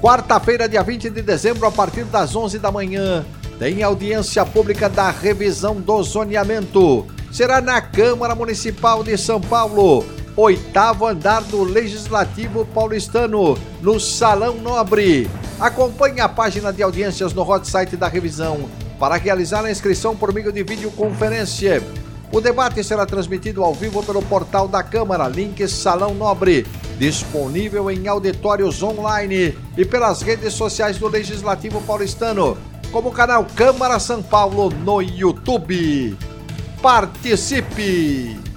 Quarta-feira, dia 20 de dezembro, a partir das 11 da manhã, tem audiência pública da revisão do zoneamento. Será na Câmara Municipal de São Paulo, oitavo andar do Legislativo Paulistano, no Salão Nobre. Acompanhe a página de audiências no hot site da revisão para realizar a inscrição por meio de videoconferência. O debate será transmitido ao vivo pelo portal da Câmara, link Salão Nobre, disponível em auditórios online e pelas redes sociais do Legislativo Paulistano, como o canal Câmara São Paulo no YouTube. Participe!